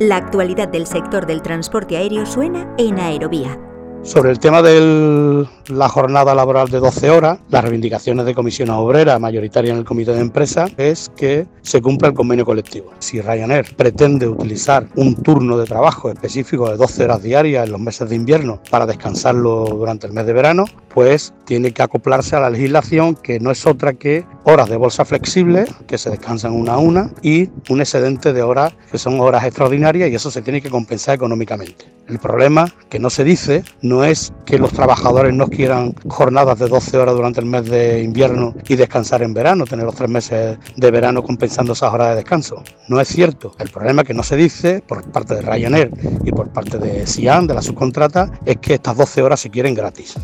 La actualidad del sector del transporte aéreo suena en Aerovía. Sobre el tema de la jornada laboral de 12 horas, las reivindicaciones de comisiones obreras mayoritarias en el comité de empresa es que se cumpla el convenio colectivo. Si Ryanair pretende utilizar un turno de trabajo específico de 12 horas diarias en los meses de invierno para descansarlo durante el mes de verano, pues tiene que acoplarse a la legislación que no es otra que horas de bolsa flexible, que se descansan una a una, y un excedente de horas que son horas extraordinarias y eso se tiene que compensar económicamente. El problema que no se dice no es que los trabajadores no quieran jornadas de 12 horas durante el mes de invierno y descansar en verano, tener los tres meses de verano compensando esas horas de descanso. No es cierto. El problema que no se dice por parte de Ryanair y por parte de Sian, de la subcontrata, es que estas 12 horas se quieren gratis.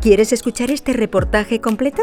¿Quieres escuchar este reportaje completo?